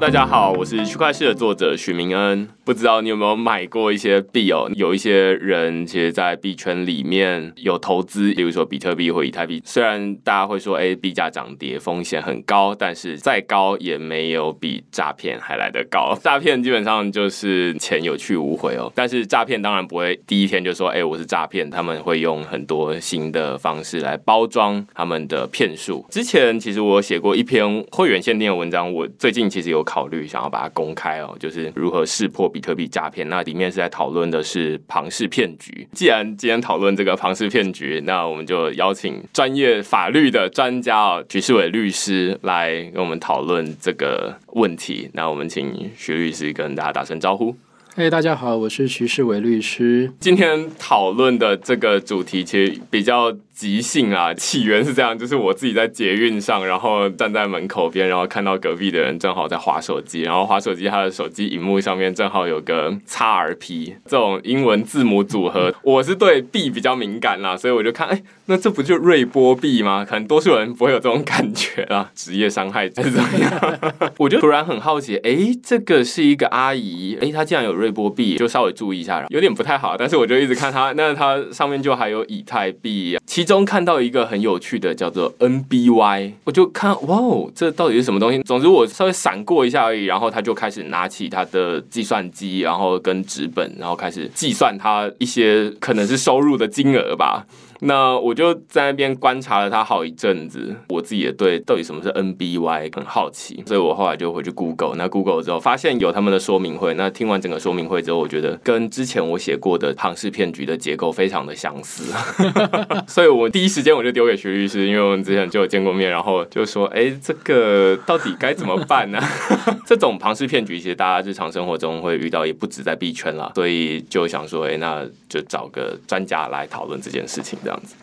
大家好，我是区块链的作者许明恩。不知道你有没有买过一些币哦？有一些人其实，在币圈里面有投资，比如说比特币或以太币。虽然大家会说，哎，币价涨跌风险很高，但是再高也没有比诈骗还来得高。诈骗基本上就是钱有去无回哦。但是诈骗当然不会第一天就说，哎，我是诈骗。他们会用很多新的方式来包装他们的骗术。之前其实我写过一篇会员限定的文章，我最近其实有考虑想要把它公开哦，就是如何识破。比特币诈骗，那里面是在讨论的是庞氏骗局。既然今天讨论这个庞氏骗局，那我们就邀请专业法律的专家哦，徐世伟律师来跟我们讨论这个问题。那我们请徐律师跟大家打声招呼。嘿，大家好，我是徐世伟律师。今天讨论的这个主题其实比较。即兴啊，起源是这样，就是我自己在捷运上，然后站在门口边，然后看到隔壁的人正好在划手机，然后划手机，他的手机荧幕上面正好有个 XRP 这种英文字母组合。我是对币比较敏感啦，所以我就看，哎，那这不就瑞波币吗？可能多数人不会有这种感觉啦，职业伤害是怎么样？我就突然很好奇，哎，这个是一个阿姨，哎，她竟然有瑞波币，就稍微注意一下，有点不太好，但是我就一直看她，那她上面就还有以太币，其中看到一个很有趣的，叫做 NBY，我就看哇哦，这到底是什么东西？总之我稍微闪过一下而已，然后他就开始拿起他的计算机，然后跟纸本，然后开始计算他一些可能是收入的金额吧。那我就在那边观察了他好一阵子，我自己也对到底什么是 NBY 很好奇，所以我后来就回去 Google。那 Google 之后发现有他们的说明会，那听完整个说明会之后，我觉得跟之前我写过的庞氏骗局的结构非常的相似，所以我第一时间我就丢给徐律师，因为我们之前就有见过面，然后就说：“哎，这个到底该怎么办呢？” 这种庞氏骗局其实大家日常生活中会遇到，也不止在币圈了，所以就想说：“哎，那就找个专家来讨论这件事情。”这样子。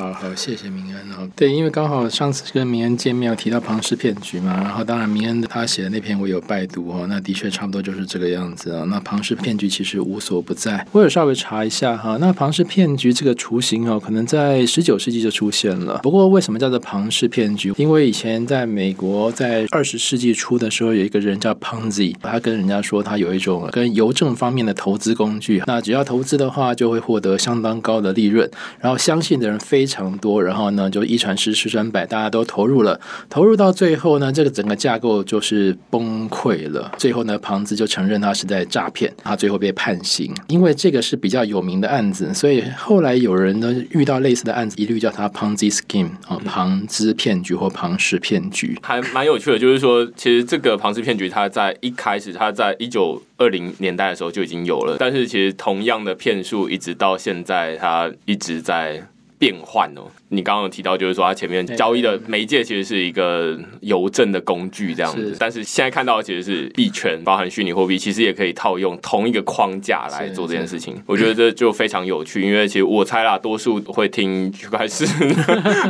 好好，谢谢明恩哦。对，因为刚好上次跟明恩见面有提到庞氏骗局嘛，然后当然明恩他写的那篇我有拜读哦，那的确差不多就是这个样子啊。那庞氏骗局其实无所不在，我有稍微查一下哈。那庞氏骗局这个雏形哦，可能在十九世纪就出现了。不过为什么叫做庞氏骗局？因为以前在美国在二十世纪初的时候，有一个人叫 Ponzi，他跟人家说他有一种跟邮政方面的投资工具，那只要投资的话就会获得相当高的利润，然后相信的人非。非常多，然后呢，就一传十，十传百，大家都投入了。投入到最后呢，这个整个架构就是崩溃了。最后呢，庞兹就承认他是在诈骗，他最后被判刑。因为这个是比较有名的案子，所以后来有人呢遇到类似的案子，一律叫他 Ponzi scheme 啊，庞兹骗局或庞氏骗局。还蛮有趣的，就是说，其实这个庞氏骗局，它在一开始，它在一九二零年代的时候就已经有了，但是其实同样的骗术，一直到现在，它一直在。变换哦。你刚刚有提到，就是说它前面交易的媒介其实是一个邮政的工具这样子，但是现在看到的其实是币圈，包含虚拟货币，其实也可以套用同一个框架来做这件事情。我觉得这就非常有趣，因为其实我猜啦，多数会听区块链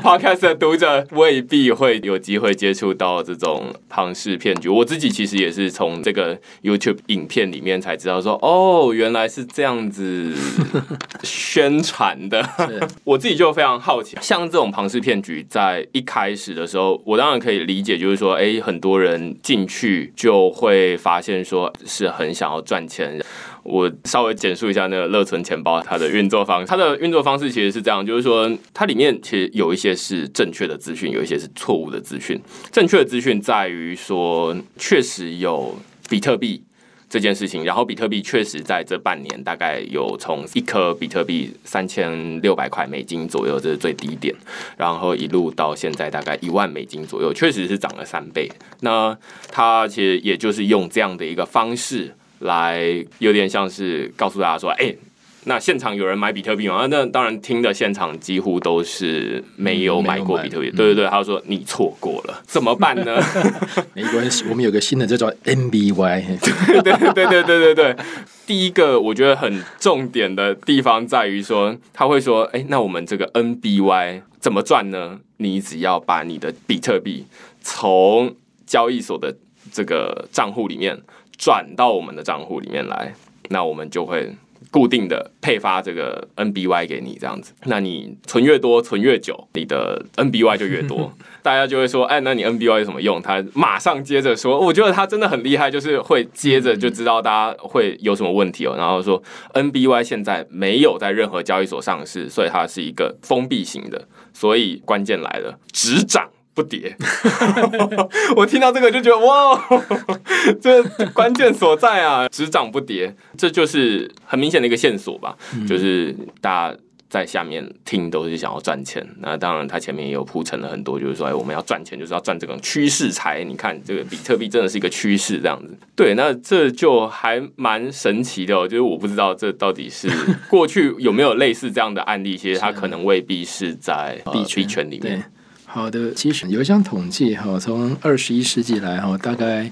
podcast 的读者未必会有机会接触到这种庞氏骗局。我自己其实也是从这个 YouTube 影片里面才知道说，哦，原来是这样子宣传的。我自己就非常好奇。像这种庞氏骗局，在一开始的时候，我当然可以理解，就是说，哎，很多人进去就会发现说是很想要赚钱。我稍微简述一下那个乐存钱包它的运作方式。它的运作方式其实是这样，就是说，它里面其实有一些是正确的资讯，有一些是错误的资讯。正确的资讯在于说，确实有比特币。这件事情，然后比特币确实在这半年大概有从一颗比特币三千六百块美金左右，这是最低点，然后一路到现在大概一万美金左右，确实是涨了三倍。那它其实也就是用这样的一个方式来，有点像是告诉大家说，哎。那现场有人买比特币吗？那当然，听的现场几乎都是没有买过比特币。对对对，他说你错过了，怎么办呢？没关系，我们有个新的，叫做 NBY。对对对对对对对。第一个我觉得很重点的地方在于说，他会说，哎，那我们这个 NBY 怎么赚呢？你只要把你的比特币从交易所的这个账户里面转到我们的账户里面来，那我们就会。固定的配发这个 NBY 给你这样子。那你存越多，存越久，你的 NBY 就越多。大家就会说，哎，那你 NBY 有什么用？他马上接着说，我觉得他真的很厉害，就是会接着就知道大家会有什么问题哦。然后说 NBY 现在没有在任何交易所上市，所以它是一个封闭型的。所以关键来了，只涨不跌。我听到这个就觉得哇，这关键所在啊，只涨不跌，这就是很明显的一个线索吧。就是大家在下面听都是想要赚钱，那当然他前面也有铺陈了很多，就是说，哎，我们要赚钱就是要赚这种趋势财。你看这个比特币真的是一个趋势这样子。对，那这就还蛮神奇的，哦就是我不知道这到底是过去有没有类似这样的案例，其实它可能未必是在币圈里面。好的，其实有一项统计哈，从二十一世纪来哈，大概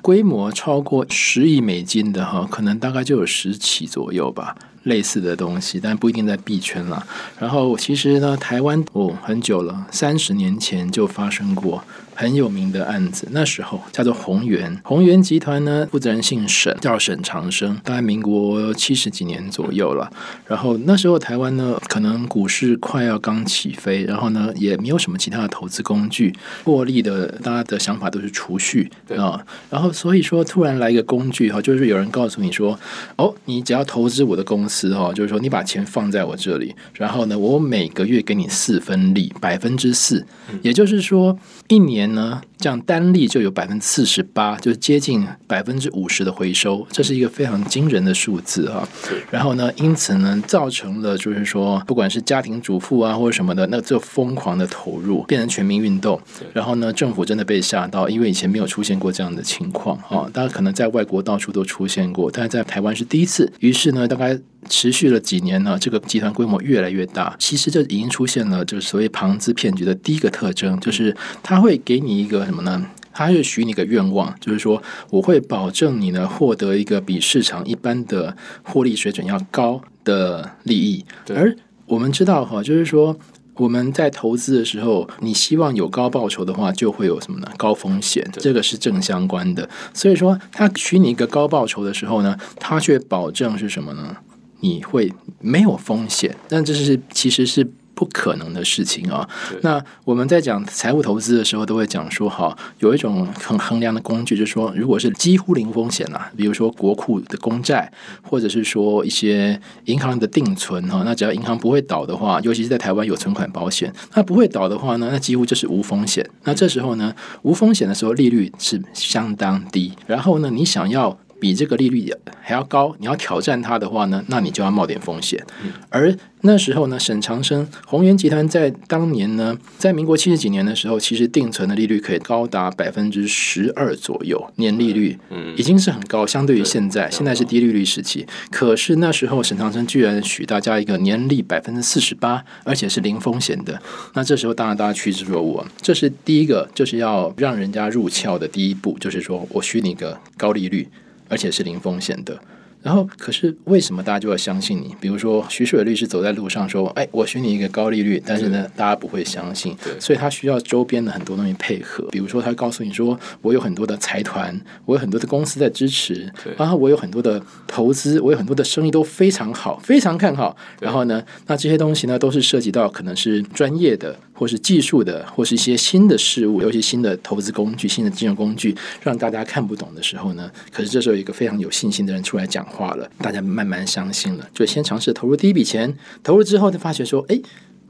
规模超过十亿美金的哈，可能大概就有十起左右吧。类似的东西，但不一定在币圈了。然后其实呢，台湾哦很久了，三十年前就发生过很有名的案子。那时候叫做宏源，宏源集团呢负责人姓沈，叫沈长生，大概民国七十几年左右了。然后那时候台湾呢，可能股市快要刚起飞，然后呢也没有什么其他的投资工具，获利的大家的想法都是储蓄啊。然后所以说突然来一个工具哈，就是有人告诉你说，哦，你只要投资我的公司哈，就是说你把钱放在我这里，然后呢，我每个月给你四分利，百分之四，也就是说一年呢，这样单利就有百分之四十八，就接近百分之五十的回收，这是一个非常惊人的数字啊。然后呢，因此呢，造成了就是说，不管是家庭主妇啊或者什么的，那就疯狂的投入，变成全民运动。然后呢，政府真的被吓到，因为以前没有出现过这样的情况啊。大家可能在外国到处都出现过，但是在台湾是第一次。于是呢，大概。持续了几年呢？这个集团规模越来越大，其实就已经出现了，就是所谓庞资骗局的第一个特征，就是他会给你一个什么呢？他会许你一个愿望，就是说我会保证你呢获得一个比市场一般的获利水准要高的利益。而我们知道哈，就是说我们在投资的时候，你希望有高报酬的话，就会有什么呢？高风险，这个是正相关的。所以说，他许你一个高报酬的时候呢，他却保证是什么呢？你会没有风险，但这是其实是不可能的事情啊。那我们在讲财务投资的时候，都会讲说，哈，有一种很衡量的工具，就是说，如果是几乎零风险啦，比如说国库的公债，或者是说一些银行的定存哈，那只要银行不会倒的话，尤其是在台湾有存款保险，那不会倒的话呢，那几乎就是无风险。那这时候呢，无风险的时候，利率是相当低。然后呢，你想要。比这个利率还要高，你要挑战它的话呢，那你就要冒点风险。而那时候呢，沈长生宏源集团在当年呢，在民国七十几年的时候，其实定存的利率可以高达百分之十二左右年利率，嗯，已经是很高，相对于现在，现在是低利率时期。可是那时候沈长生居然许大家一个年利百分之四十八，而且是零风险的。那这时候当然大家趋之若鹜，这是第一个就是要让人家入鞘的第一步，就是说我许你个高利率。而且是零风险的，然后可是为什么大家就要相信你？比如说徐水律师走在路上说：“哎，我许你一个高利率。”但是呢，大家不会相信，所以他需要周边的很多东西配合。比如说，他告诉你说：“我有很多的财团，我有很多的公司在支持，然后我有很多的投资，我有很多的生意都非常好，非常看好。”然后呢，那这些东西呢，都是涉及到可能是专业的。或是技术的，或是一些新的事物，尤其新的投资工具、新的金融工具，让大家看不懂的时候呢？可是这时候，一个非常有信心的人出来讲话了，大家慢慢相信了，就先尝试投入第一笔钱，投入之后，就发觉说，哎。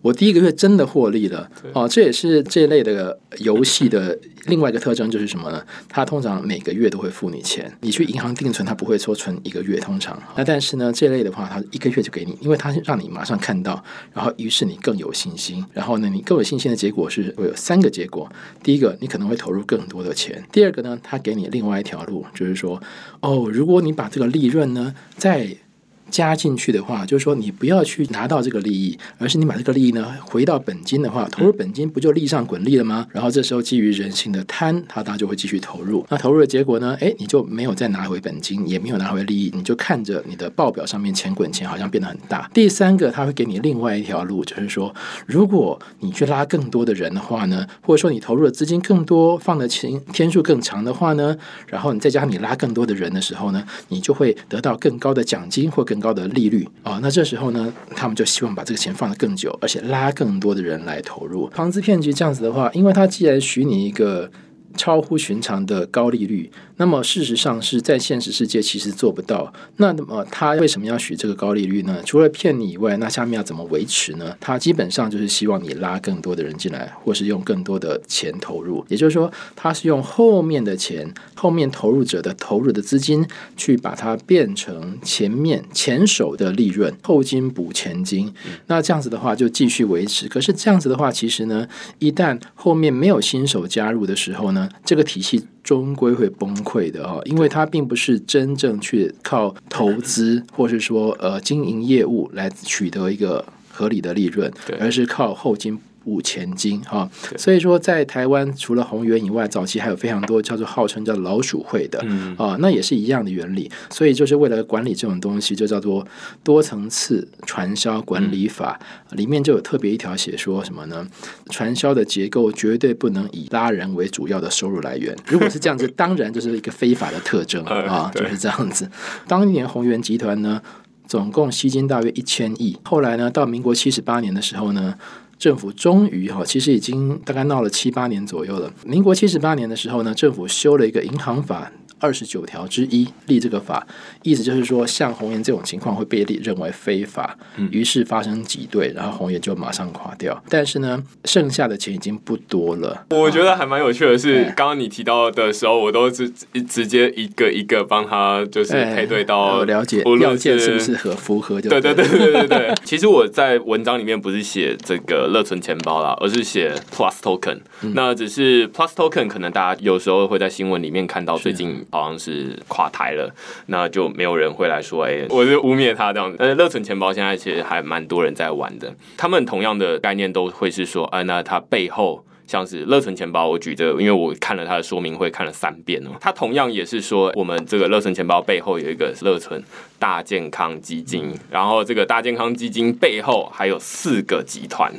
我第一个月真的获利了哦，这也是这类的游戏的另外一个特征，就是什么呢？它通常每个月都会付你钱。你去银行定存，它不会说存一个月，通常。那但是呢，这类的话，它一个月就给你，因为它让你马上看到，然后于是你更有信心。然后呢，你更有信心的结果是会有三个结果：第一个，你可能会投入更多的钱；第二个呢，它给你另外一条路，就是说，哦，如果你把这个利润呢，在加进去的话，就是说你不要去拿到这个利益，而是你把这个利益呢回到本金的话，投入本金不就利上滚利了吗？然后这时候基于人性的贪，他大家就会继续投入。那投入的结果呢？哎，你就没有再拿回本金，也没有拿回利益，你就看着你的报表上面钱滚钱好像变得很大。第三个，他会给你另外一条路，就是说，如果你去拉更多的人的话呢，或者说你投入的资金更多，放的钱天数更长的话呢，然后你再加上你拉更多的人的时候呢，你就会得到更高的奖金或更。高的利率啊。那这时候呢，他们就希望把这个钱放得更久，而且拉更多的人来投入。庞资骗局这样子的话，因为他既然许你一个超乎寻常的高利率。那么事实上是在现实世界其实做不到。那么他为什么要许这个高利率呢？除了骗你以外，那下面要怎么维持呢？他基本上就是希望你拉更多的人进来，或是用更多的钱投入。也就是说，他是用后面的钱、后面投入者的投入的资金，去把它变成前面前手的利润，后金补前金。那这样子的话就继续维持。可是这样子的话，其实呢，一旦后面没有新手加入的时候呢，这个体系。终归会崩溃的哈，因为它并不是真正去靠投资或是说呃经营业务来取得一个合理的利润，而是靠后金。五千金哈，所以说在台湾除了宏源以外，早期还有非常多叫做号称叫老鼠会的啊，那也是一样的原理。所以就是为了管理这种东西，就叫做多层次传销管理法，里面就有特别一条写说什么呢？传销的结构绝对不能以拉人为主要的收入来源。如果是这样子，当然就是一个非法的特征啊，就是这样子。当年宏源集团呢，总共吸金大约一千亿，后来呢，到民国七十八年的时候呢。政府终于哈，其实已经大概闹了七八年左右了。民国七十八年的时候呢，政府修了一个银行法。二十九条之一立这个法，意思就是说，像红颜这种情况会被立认为非法，于是发生挤兑，然后红颜就马上垮掉。但是呢，剩下的钱已经不多了。我觉得还蛮有趣的是，刚刚你提到的时候，我都直直接一个一个帮他就是配对到了解要件是不是合符合？对对对对对对。其实我在文章里面不是写这个乐存钱包啦，而是写 Plus Token。那只是 Plus Token，可能大家有时候会在新闻里面看到最近。好像是垮台了，那就没有人会来说，哎，我就污蔑他这样子。但是乐存钱包现在其实还蛮多人在玩的，他们同样的概念都会是说，哎，那它背后。像是乐存钱包，我举这个，因为我看了它的说明会看了三遍哦。它同样也是说，我们这个乐存钱包背后有一个乐存大健康基金，然后这个大健康基金背后还有四个集团。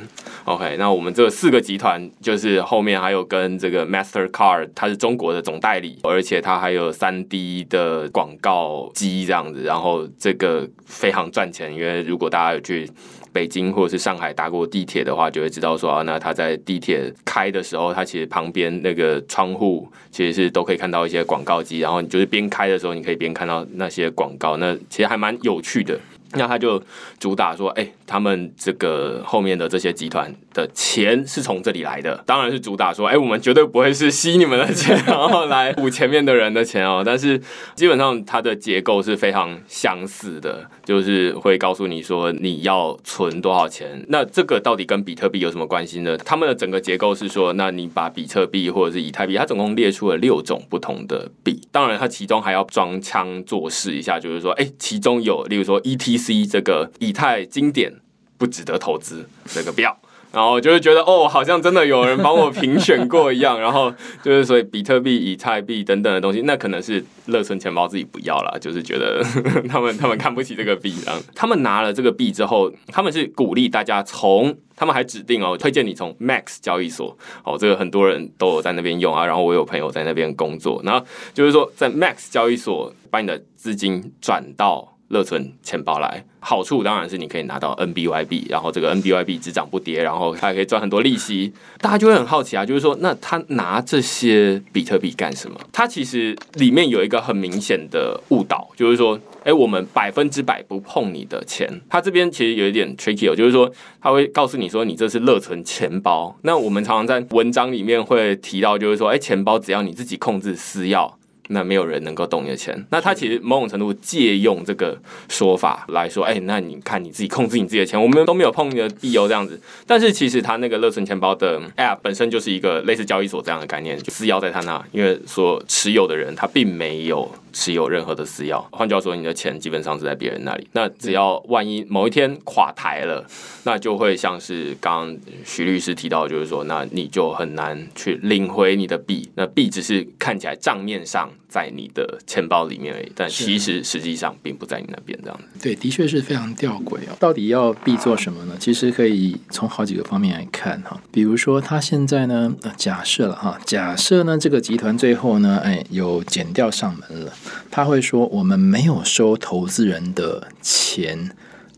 OK，那我们这四个集团就是后面还有跟这个 Master Card，它是中国的总代理，而且它还有三 D 的广告机这样子，然后这个非常赚钱，因为如果大家有去。北京或者是上海搭过地铁的话，就会知道说啊，那他在地铁开的时候，他其实旁边那个窗户其实是都可以看到一些广告机，然后你就是边开的时候，你可以边看到那些广告，那其实还蛮有趣的。那他就主打说，哎，他们这个后面的这些集团的钱是从这里来的，当然是主打说，哎，我们绝对不会是吸你们的钱，然后来补前面的人的钱哦。但是基本上它的结构是非常相似的，就是会告诉你说你要存多少钱。那这个到底跟比特币有什么关系呢？他们的整个结构是说，那你把比特币或者是以太币，它总共列出了六种不同的币，当然它其中还要装腔作势一下，就是说，哎，其中有例如说 ET。C 这个以太经典 不值得投资这个标，然后就是觉得哦，好像真的有人帮我评选过一样，然后就是所以比特币、以太币等等的东西，那可能是乐存钱包自己不要了，就是觉得 他们他们看不起这个币，然后他们拿了这个币之后，他们是鼓励大家从，他们还指定哦，推荐你从 Max 交易所。哦，这个很多人都有在那边用啊，然后我有朋友在那边工作，然后就是说在 Max 交易所把你的资金转到。乐存钱包来，好处当然是你可以拿到 NBYB，然后这个 NBYB 只涨不跌，然后还可以赚很多利息。大家就会很好奇啊，就是说，那他拿这些比特币干什么？他其实里面有一个很明显的误导，就是说，哎，我们百分之百不碰你的钱。他这边其实有一点 tricky，就是说，他会告诉你说，你这是乐存钱包。那我们常常在文章里面会提到，就是说，哎，钱包只要你自己控制私钥。那没有人能够动你的钱，那他其实某种程度借用这个说法来说，哎，那你看你自己控制你自己的钱，我们都没有碰你的币哦，这样子。但是其实他那个乐存钱包的 App 本身就是一个类似交易所这样的概念，就私钥在他那，因为所持有的人他并没有持有任何的私钥。换句话说，你的钱基本上是在别人那里。那只要万一某一天垮台了，那就会像是刚刚徐律师提到，就是说，那你就很难去领回你的币，那币只是看起来账面上。在你的钱包里面而已，但其实实际上并不在你那边这样子。对，的确是非常吊诡哦。到底要币做什么呢？其实可以从好几个方面来看哈。比如说，他现在呢，呃假设了哈，假设呢，这个集团最后呢，哎，有减掉上门了，他会说我们没有收投资人的钱。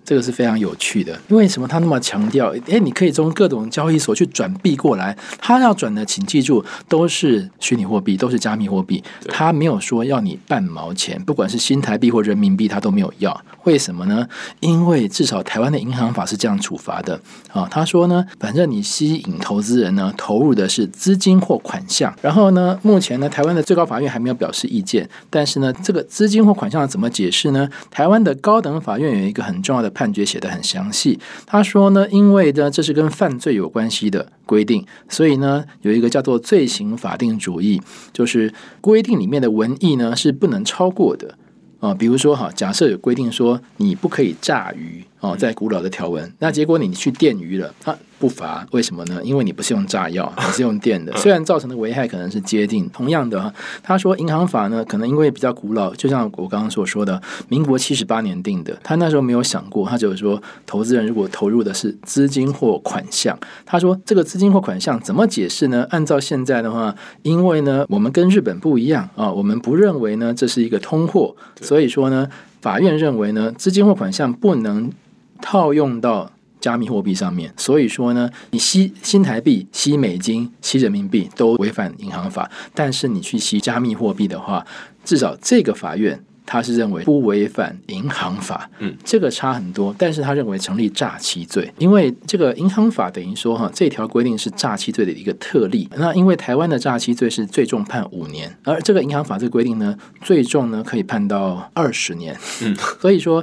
这个是非常有趣的，因为什么？他那么强调，诶，你可以从各种交易所去转币过来，他要转的，请记住，都是虚拟货币，都是加密货币，他没有说要你半毛钱，不管是新台币或人民币，他都没有要。为什么呢？因为至少台湾的银行法是这样处罚的啊。他说呢，反正你吸引投资人呢，投入的是资金或款项，然后呢，目前呢，台湾的最高法院还没有表示意见，但是呢，这个资金或款项怎么解释呢？台湾的高等法院有一个很重要的判决写得很详细，他说呢，因为呢，这是跟犯罪有关系的规定，所以呢，有一个叫做罪行法定主义，就是规定里面的文艺呢是不能超过的。啊，比如说哈，假设有规定说你不可以炸鱼哦，在古老的条文，那结果你去电鱼了，啊，不罚，为什么呢？因为你不是用炸药，你是用电的，虽然造成的危害可能是接近。同样的哈，他说银行法呢，可能因为比较古老，就像我刚刚所说的，民国七十八年定的，他那时候没有想过，他就是说投资人如果投入的是资金或款项，他说这个资金或款项怎么解释呢？按照现在的话，因为呢，我们跟日本不一样啊，我们不认为呢这是一个通货，所以说呢，法院认为呢，资金或款项不能套用到加密货币上面，所以说呢，你吸新台币、吸美金、吸人民币都违反银行法，但是你去吸加密货币的话，至少这个法院。他是认为不违反银行法，嗯，这个差很多，但是他认为成立诈欺罪，因为这个银行法等于说哈，这条规定是诈欺罪的一个特例。那因为台湾的诈欺罪是最重判五年，而这个银行法这个规定呢，最重呢可以判到二十年，嗯，所以说。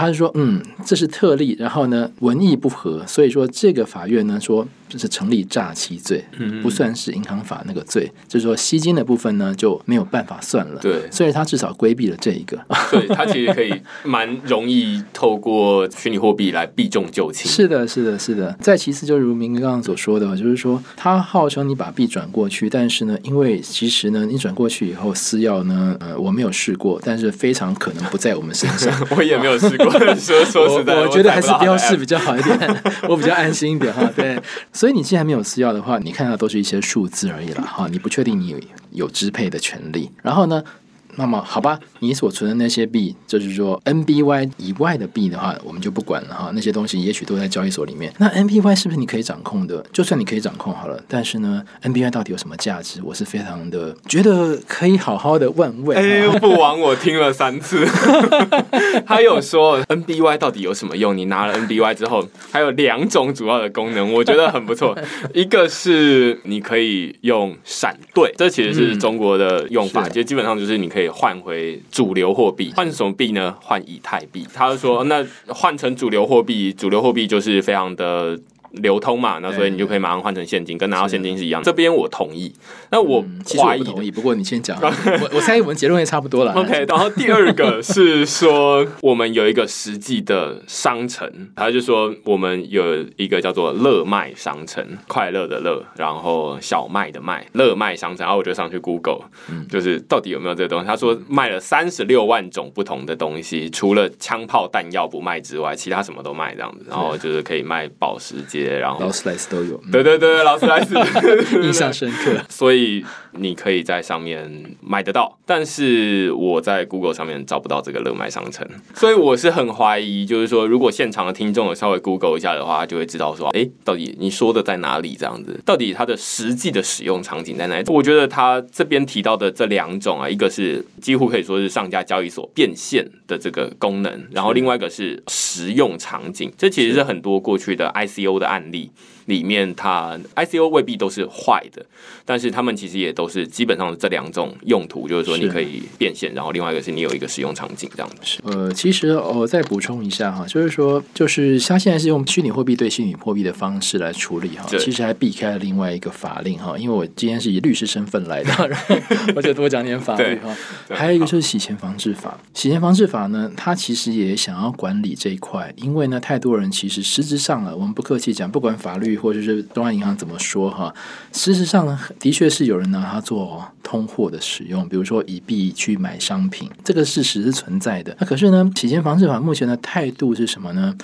他是说，嗯，这是特例，然后呢，文艺不合，所以说这个法院呢说这是成立诈欺罪，嗯不算是银行法那个罪，就是说吸金的部分呢就没有办法算了。对所以他至少规避了这一个。对，他其实可以蛮容易透过虚拟货币来避重就轻。是的，是的，是的。再其次，就如明哥刚刚所说的，就是说他号称你把币转过去，但是呢，因为其实呢，你转过去以后私钥呢，呃，我没有试过，但是非常可能不在我们身上。我也没有试过，说说实在，我我觉得还是不要试比。较好一点，我比较安心一点哈。对，所以你既然没有私钥的话，你看到都是一些数字而已了哈，你不确定你有有支配的权利。然后呢？那么好吧，你所存的那些币，就是说 NBY 以外的币的话，我们就不管了哈。那些东西也许都在交易所里面。那 NBY 是不是你可以掌控的？就算你可以掌控好了，但是呢，NBY 到底有什么价值？我是非常的觉得可以好好的问问。哎，不枉我听了三次。他有说 NBY 到底有什么用？你拿了 NBY 之后，还有两种主要的功能，我觉得很不错。一个是你可以用闪兑，这其实是中国的用法，是就基本上就是你可以换回主流货币。换什么币呢？换以太币。他就说，那换成主流货币，主流货币就是非常的。流通嘛，那所以你就可以马上换成现金，跟拿到现金是一样。这边我同意，那我嗯其实我怀疑的不同意，不过你先讲，我我猜我们结论也差不多了。OK，然后第二个是说，我们有一个实际的商城，他就说我们有一个叫做乐卖商城，快乐的乐，然后小麦的麦，乐卖商城。然后我就上去 Google，、就是到底有没有这个东西。他说卖了三十六万种不同的东西，除了枪炮弹药不卖之外，其他什么都卖这样子。然后就是可以卖保时捷，然后劳斯莱斯都有，嗯对对对，劳斯莱斯，印象深刻。所以你可以在上面买得到，但是我在 Google 上面找不到这个乐卖商城，所以我是很怀疑，就是说，如果现场的听众有稍微 Google 一下的话，就会知道说，哎，到底你说的在哪里？这样子，到底它的实际的使用场景在哪里？我觉得他这边提到的这两种啊，一个是几乎可以说是上家交易所变现的这个功能，然后另外一个是实用场景，这其实是很多过去的 ICO 的案例。里面它 ICO 未必都是坏的，但是他们其实也都是基本上这两种用途，就是说你可以变现，然后另外一个是你有一个使用场景这样子。呃，其实我再补充一下哈，就是说，就是它现在是用虚拟货币对虚拟货币的方式来处理哈，其实还避开了另外一个法令哈，因为我今天是以律师身份来的，然后我就多讲点法律哈。还有一个就是洗钱防治法，洗钱防治法呢，它其实也想要管理这一块，因为呢，太多人其实实质上了，我们不客气讲，不管法律或者是东亚银行怎么说哈，事实上的确是有人拿它做通货的使用，比如说以币去买商品，这个事实是存在的。那可是呢，洗钱防治法目前的态度是什么呢？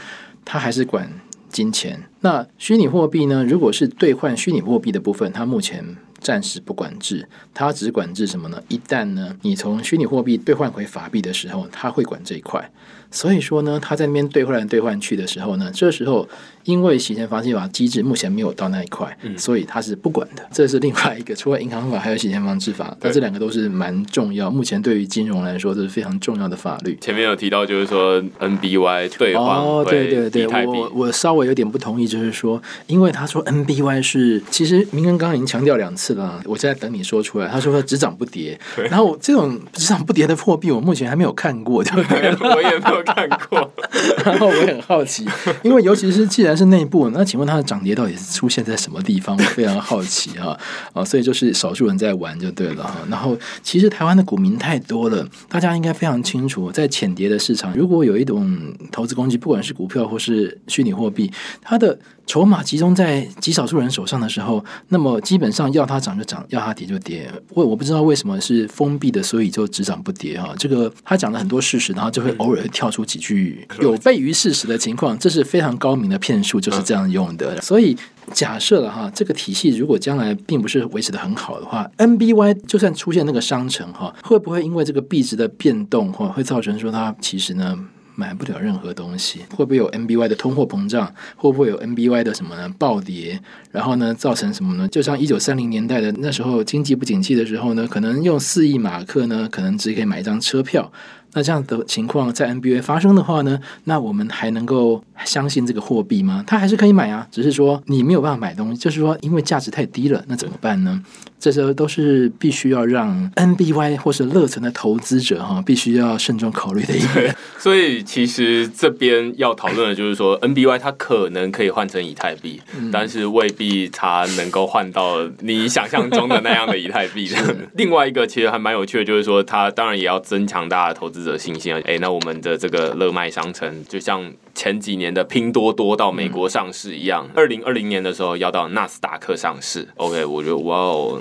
它还是管金钱。那虚拟货币呢？如果是兑换虚拟货币的部分，它目前。暂时不管制，它只管制什么呢？一旦呢，你从虚拟货币兑换回法币的时候，它会管这一块。所以说呢，他在那边兑换来兑换去的时候呢，这时候因为洗钱防治法机制目前没有到那一块，所以他是不管的。这是另外一个，除了银行法还有洗钱防治法，但这两个都是蛮重要。目前对于金融来说，这是非常重要的法律。前面有提到，就是说 NBY 兑换哦，对对对，我我稍微有点不同意，就是说，因为他说 NBY 是，其实明恩刚刚已经强调两次。我现在等你说出来。他说 只涨不跌，然后这种只涨不跌的货币，我目前还没有看过，对不对？我也没有看过。然后我很好奇，因为尤其是既然是内部，那请问它的涨跌到底是出现在什么地方？我非常好奇哈啊，所以就是少数人在玩就对了哈。然后其实台湾的股民太多了，大家应该非常清楚，在浅跌的市场，如果有一种投资工具，不管是股票或是虚拟货币，它的筹码集中在极少数人手上的时候，那么基本上要它涨就涨，要它跌就跌。我我不知道为什么是封闭的，所以就只涨不跌哈。这个他讲了很多事实，然后就会偶尔跳出几句 有悖于事实的情况，这是非常高明的骗术，就是这样用的。所以假设了哈，这个体系如果将来并不是维持的很好的话，NBY 就算出现那个商城哈，会不会因为这个币值的变动哈，会造成说它其实呢？买不了任何东西，会不会有 NBY 的通货膨胀？会不会有 NBY 的什么呢？暴跌，然后呢，造成什么呢？就像一九三零年代的那时候经济不景气的时候呢，可能用四亿马克呢，可能只可以买一张车票。那这样的情况在 NBA 发生的话呢，那我们还能够相信这个货币吗？它还是可以买啊，只是说你没有办法买东西，就是说因为价值太低了，那怎么办呢？这些都是必须要让 NBY 或是乐存的投资者哈，必须要慎重考虑的一个。所以其实这边要讨论的就是说，NBY 它可能可以换成以太币，但是未必它能够换到你想象中的那样的以太币。另外一个其实还蛮有趣的，就是说它当然也要增强大家投资者信心啊。哎，那我们的这个乐卖商城，就像。前几年的拼多多到美国上市一样，二零二零年的时候要到纳斯达克上市。OK，我觉得哇哦，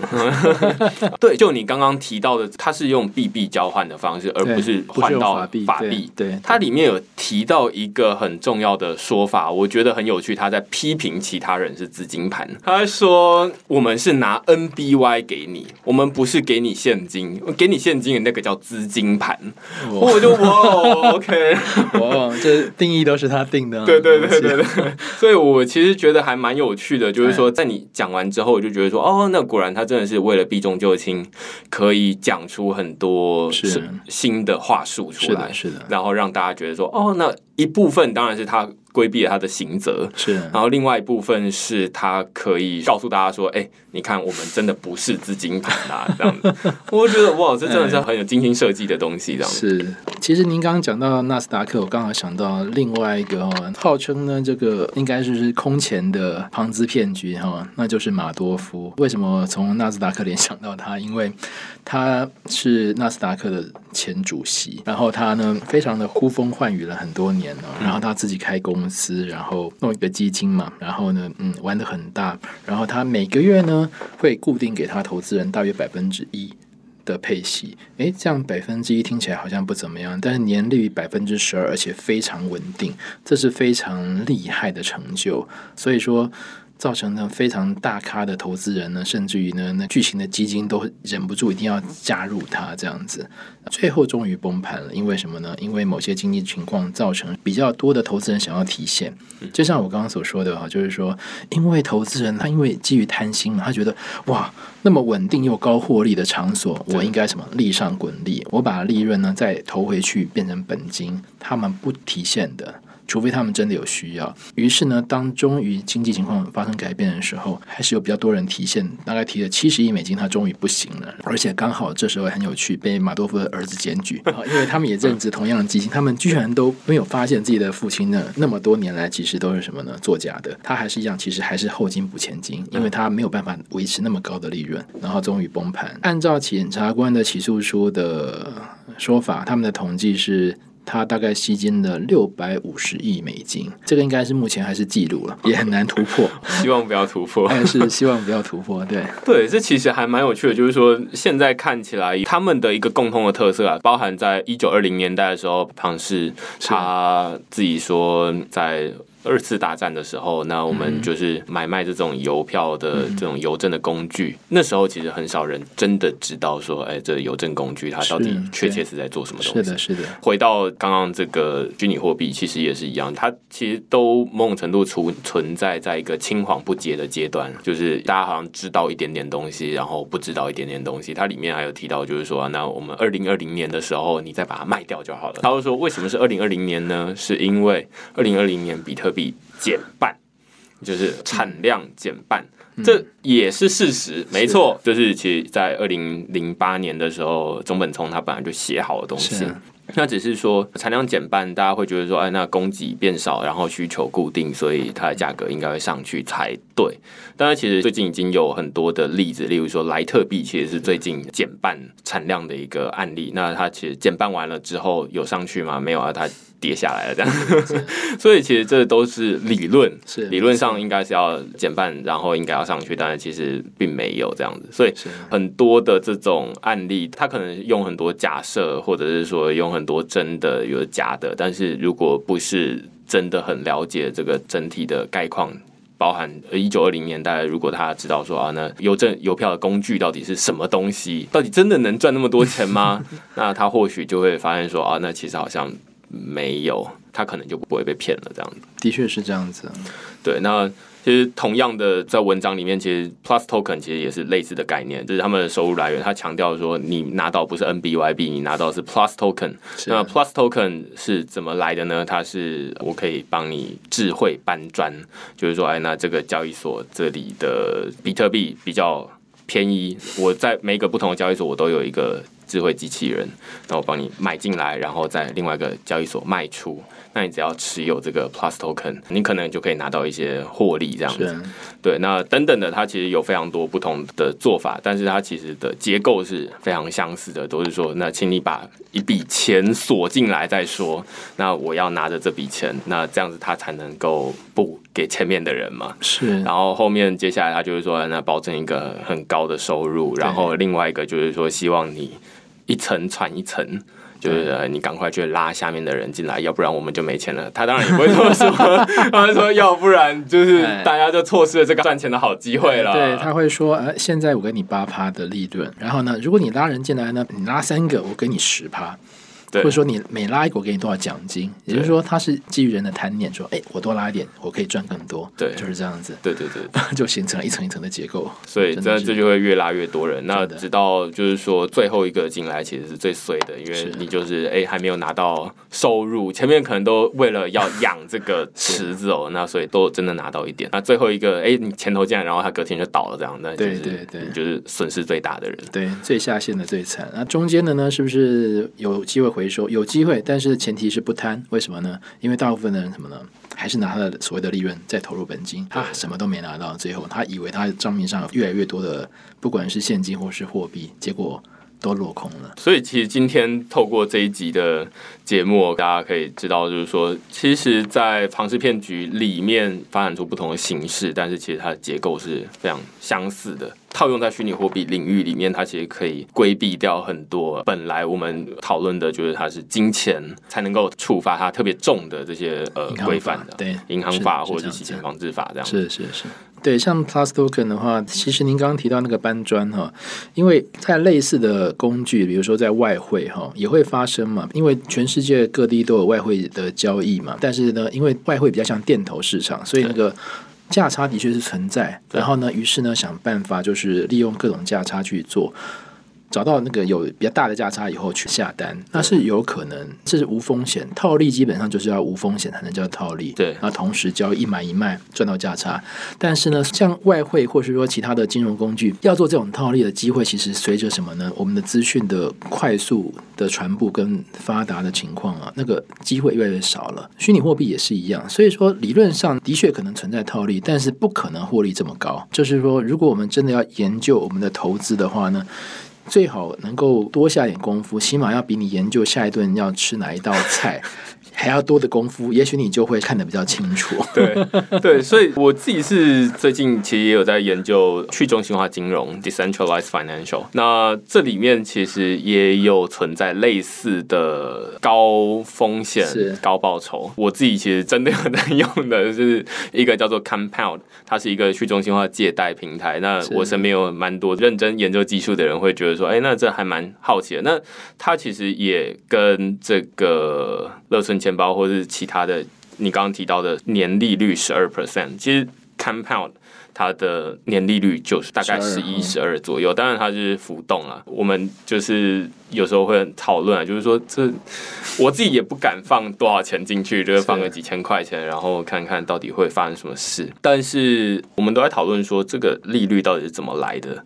对，就你刚刚提到的，它是用币币交换的方式，而不是换到法币。对，它里面有提到一个很重要的说法，我觉得很有趣。他在批评其他人是资金盘，他说我们是拿 NBY 给你，我们不是给你现金，给你现金的那个叫资金盘。我就哇哦，OK，哇，这定义都是。是他定的，对对对对对，所以我其实觉得还蛮有趣的，就是说在你讲完之后，我就觉得说，哦，那果然他真的是为了避重就轻，可以讲出很多是新的话术出来，是的，然后让大家觉得说，哦，那一部分当然是他。规避了他的刑责，是。然后另外一部分是他可以告诉大家说：“哎，你看，我们真的不是资金盘啊！”这样子，我觉得哇，这真的是 很有精心设计的东西。这样是。其实您刚刚讲到纳斯达克，我刚好想到另外一个号称呢，这个应该是空前的庞兹骗局哈，那就是马多夫。为什么从纳斯达克联想到他？因为他是纳斯达克的前主席，然后他呢，非常的呼风唤雨了很多年了，然后他自己开公。公司，然后弄一个基金嘛，然后呢，嗯，玩的很大，然后他每个月呢会固定给他投资人大约百分之一的配息，诶，这样百分之一听起来好像不怎么样，但是年利率百分之十二，而且非常稳定，这是非常厉害的成就，所以说。造成呢非常大咖的投资人呢，甚至于呢那巨型的基金都忍不住一定要加入它这样子，最后终于崩盘了。因为什么呢？因为某些经济情况造成比较多的投资人想要提现，就像我刚刚所说的哈，就是说，因为投资人他因为基于贪心嘛，他觉得哇，那么稳定又高获利的场所，我应该什么利上滚利，我把利润呢再投回去变成本金，他们不提现的。除非他们真的有需要，于是呢，当终于经济情况发生改变的时候，还是有比较多人提现，大概提了七十亿美金，他终于不行了。而且刚好这时候很有趣，被马多夫的儿子检举，因为他们也认知同样的基金，他们居然都没有发现自己的父亲呢，那么多年来其实都是什么呢？作假的。他还是一样，其实还是后金补前金，因为他没有办法维持那么高的利润，然后终于崩盘。按照检察官的起诉书的说法，他们的统计是。它大概吸金了六百五十亿美金，这个应该是目前还是记录了，也很难突破。希望不要突破，但是希望不要突破。对 对，这其实还蛮有趣的，就是说现在看起来他们的一个共通的特色啊，包含在一九二零年代的时候，庞氏他自己说在。二次大战的时候，那我们就是买卖这种邮票的这种邮政的工具。那时候其实很少人真的知道说，哎，这邮政工具它到底确切是在做什么东西。是的，是的。回到刚刚这个虚拟货币，其实也是一样，它其实都某种程度存存在在一个青黄不接的阶段，就是大家好像知道一点点东西，然后不知道一点点东西。它里面还有提到，就是说，那我们二零二零年的时候，你再把它卖掉就好了。他会说，为什么是二零二零年呢？是因为二零二零年比特币减半，就是产量减半，这也是事实，没错。就是其实，在二零零八年的时候，中本聪他本来就写好的东西，那只是说产量减半，大家会觉得说，哎，那供给变少，然后需求固定，所以它的价格应该会上去才对。当然，其实最近已经有很多的例子，例如说莱特币，其实是最近减半产量的一个案例。那它其实减半完了之后有上去吗？没有啊，它。跌下来了，这样，所以其实这都是理论，是理论上应该是要减半，然后应该要上去，但是其实并没有这样子，所以很多的这种案例，它可能用很多假设，或者是说用很多真的有假的，但是如果不是真的很了解这个整体的概况，包含一九二零年代，如果他知道说啊，那邮政邮票的工具到底是什么东西，到底真的能赚那么多钱吗？那他或许就会发现说啊，那其实好像。没有，他可能就不会被骗了。这样子，的确是这样子。对，那其实同样的，在文章里面，其实 Plus Token 其实也是类似的概念，就是他们的收入来源。他强调说，你拿到不是 NBYB，你拿到是 Plus Token。那 Plus Token 是怎么来的呢？它是我可以帮你智慧搬砖，就是说，哎，那这个交易所这里的比特币比较便宜，我在每个不同的交易所，我都有一个。智慧机器人，那我帮你买进来，然后在另外一个交易所卖出。那你只要持有这个 Plus Token，你可能就可以拿到一些获利，这样子。对，那等等的，它其实有非常多不同的做法，但是它其实的结构是非常相似的，都是说，那请你把一笔钱锁进来再说。那我要拿着这笔钱，那这样子它才能够不给前面的人嘛。是。然后后面接下来，他就是说，那保证一个很高的收入，然后另外一个就是说，希望你一层传一层。就是你赶快去拉下面的人进来，要不然我们就没钱了。他当然也不会这么说，他说要不然就是大家就错失了这个赚钱的好机会了。对，他会说，呃，现在我给你八趴的利润，然后呢，如果你拉人进来呢，你拉三个，我给你十趴。或者说你每拉一个我给你多少奖金，也就是说他是基于人的贪念，说哎我多拉一点我可以赚更多，对，就是这样子，对对对，就形成了一层一层的结构，所以这这就会越拉越多人，那直到就是说最后一个进来其实是最碎的，因为你就是哎还没有拿到收入，前面可能都为了要养这个 池子哦，那所以都真的拿到一点，那最后一个哎你前头进来，然后他隔天就倒了这样，那对对对，就是损失最大的人，对最下线的最惨，那中间的呢是不是有机会回？收有机会，但是前提是不贪。为什么呢？因为大部分的人什么呢？还是拿他的所谓的利润再投入本金，他什么都没拿到。最后，他以为他账面上越来越多的，不管是现金或是货币，结果都落空了。所以，其实今天透过这一集的节目，大家可以知道，就是说，其实，在庞氏骗局里面发展出不同的形式，但是其实它的结构是非常相似的。套用在虚拟货币领域里面，它其实可以规避掉很多本来我们讨论的，就是它是金钱才能够触发它特别重的这些呃规范的，对银行法或者是洗钱防治法这样。是是是，对，像 Plus Token 的话，其实您刚刚提到那个搬砖哈，因为在类似的工具，比如说在外汇哈，也会发生嘛，因为全世界各地都有外汇的交易嘛，但是呢，因为外汇比较像电投市场，所以那个。价差的确是存在，然后呢，于是呢，想办法就是利用各种价差去做。找到那个有比较大的价差以后去下单，那是有可能，这是无风险套利，基本上就是要无风险才能叫套利。对，那同时交易一买一卖赚到价差。但是呢，像外汇或是说其他的金融工具，要做这种套利的机会，其实随着什么呢？我们的资讯的快速的传播跟发达的情况啊，那个机会越来越少了。虚拟货币也是一样，所以说理论上的确可能存在套利，但是不可能获利这么高。就是说，如果我们真的要研究我们的投资的话呢？最好能够多下点功夫，起码要比你研究下一顿要吃哪一道菜。还要多的功夫，也许你就会看得比较清楚。对对，所以我自己是最近其实也有在研究去中心化金融 （decentralized financial）。那这里面其实也有存在类似的高风险、高报酬。我自己其实真的有在用的是一个叫做 Compound，它是一个去中心化借贷平台。那我身边有蛮多认真研究技术的人会觉得说，哎，那这还蛮好奇的。那它其实也跟这个乐村。钱包或者是其他的，你刚刚提到的年利率十二 percent，其实 Compound 它的年利率就是大概十一、十二左右，当然它是浮动啊。我们就是有时候会讨论啊，就是说这我自己也不敢放多少钱进去，就是放个几千块钱，然后看看到底会发生什么事。但是我们都在讨论说，这个利率到底是怎么来的？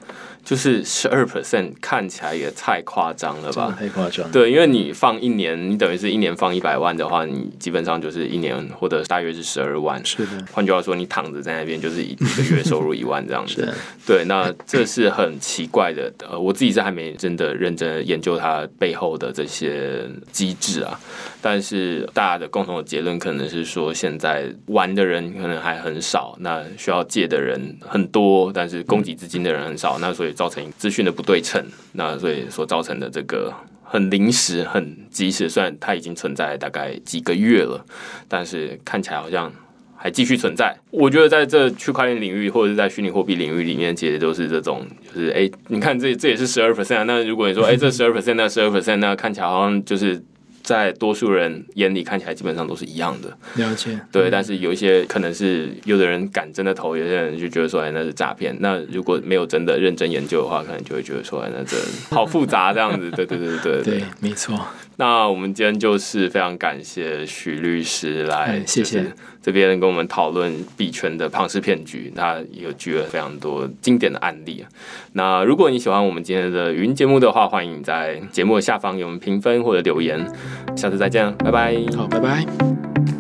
就是十二 percent 看起来也太夸张了吧？太夸张。对，因为你放一年，你等于是一年放一百万的话，你基本上就是一年或者大约是十二万。是的。换句话说，你躺着在那边就是一个月收入一万这样子。对，那这是很奇怪的。呃，我自己是还没真的认真研究它背后的这些机制啊。但是大家的共同的结论可能是说，现在玩的人可能还很少，那需要借的人很多，但是供给资金的人很少，那所以造成资讯的不对称，那所以所造成的这个很临时、很及时，虽然它已经存在大概几个月了，但是看起来好像还继续存在。我觉得在这区块链领域或者是在虚拟货币领域里面，其实都是这种，就是哎，你看这这也是十二 percent，那如果你说哎这十二 percent，那十二 percent，那看起来好像就是。在多数人眼里看起来基本上都是一样的，了解。对，但是有一些可能是有的人敢真的投，有些人就觉得说哎那是诈骗。那如果没有真的认真研究的话，可能就会觉得说哎那这好复杂这样子。对对对对对，没错。那我们今天就是非常感谢徐律师来，谢谢这边跟我们讨论币圈的庞氏骗局，他有举了非常多经典的案例。那如果你喜欢我们今天的语音节目的话，欢迎在节目的下方给我们评分或者留言。下次再见，拜拜。好，拜拜。